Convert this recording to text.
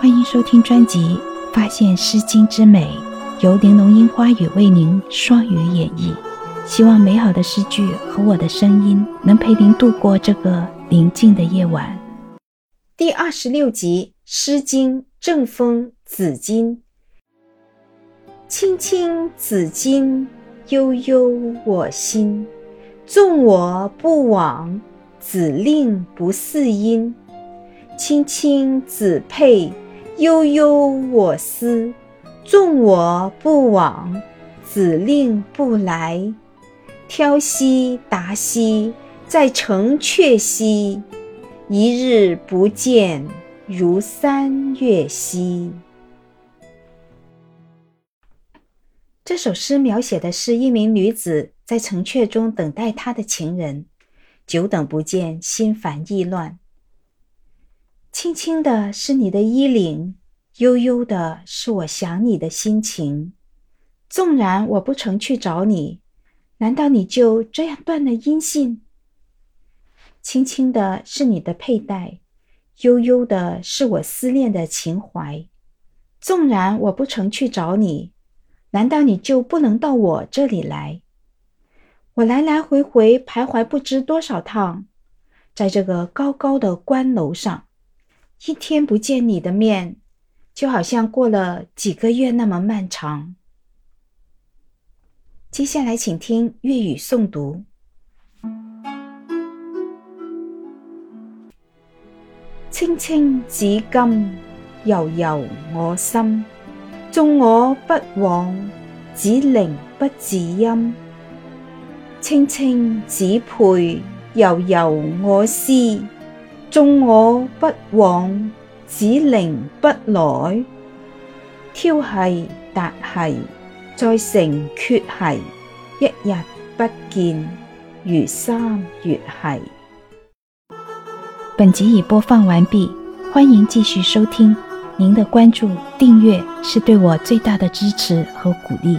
欢迎收听专辑《发现诗经之美》，由玲珑樱花雨为您双语演绎。希望美好的诗句和我的声音能陪您度过这个宁静的夜晚。第二十六集《诗经·正风·子衿》：青青子衿，悠悠我心。纵我不往，子令不嗣音。青青子佩，悠悠我思。纵我不往，子令不来。挑兮达兮，在城阙兮。一日不见，如三月兮。这首诗描写的是一名女子在城阙中等待她的情人，久等不见，心烦意乱。轻轻的是你的衣领，悠悠的是我想你的心情。纵然我不曾去找你，难道你就这样断了音信？轻轻的是你的佩戴，悠悠的是我思念的情怀。纵然我不曾去找你，难道你就不能到我这里来？我来来回回徘徊不知多少趟，在这个高高的关楼上。一天不见你的面，就好像过了几个月那么漫长。接下来，请听粤语诵读：青青子衿，悠悠我心。纵我不往，子陵不嗣音。青青子佩，悠悠我思。纵我不往，子陵不来。挑兮达兮，在城阙兮。一日不见，如三月兮。本集已播放完毕，欢迎继续收听。您的关注、订阅是对我最大的支持和鼓励。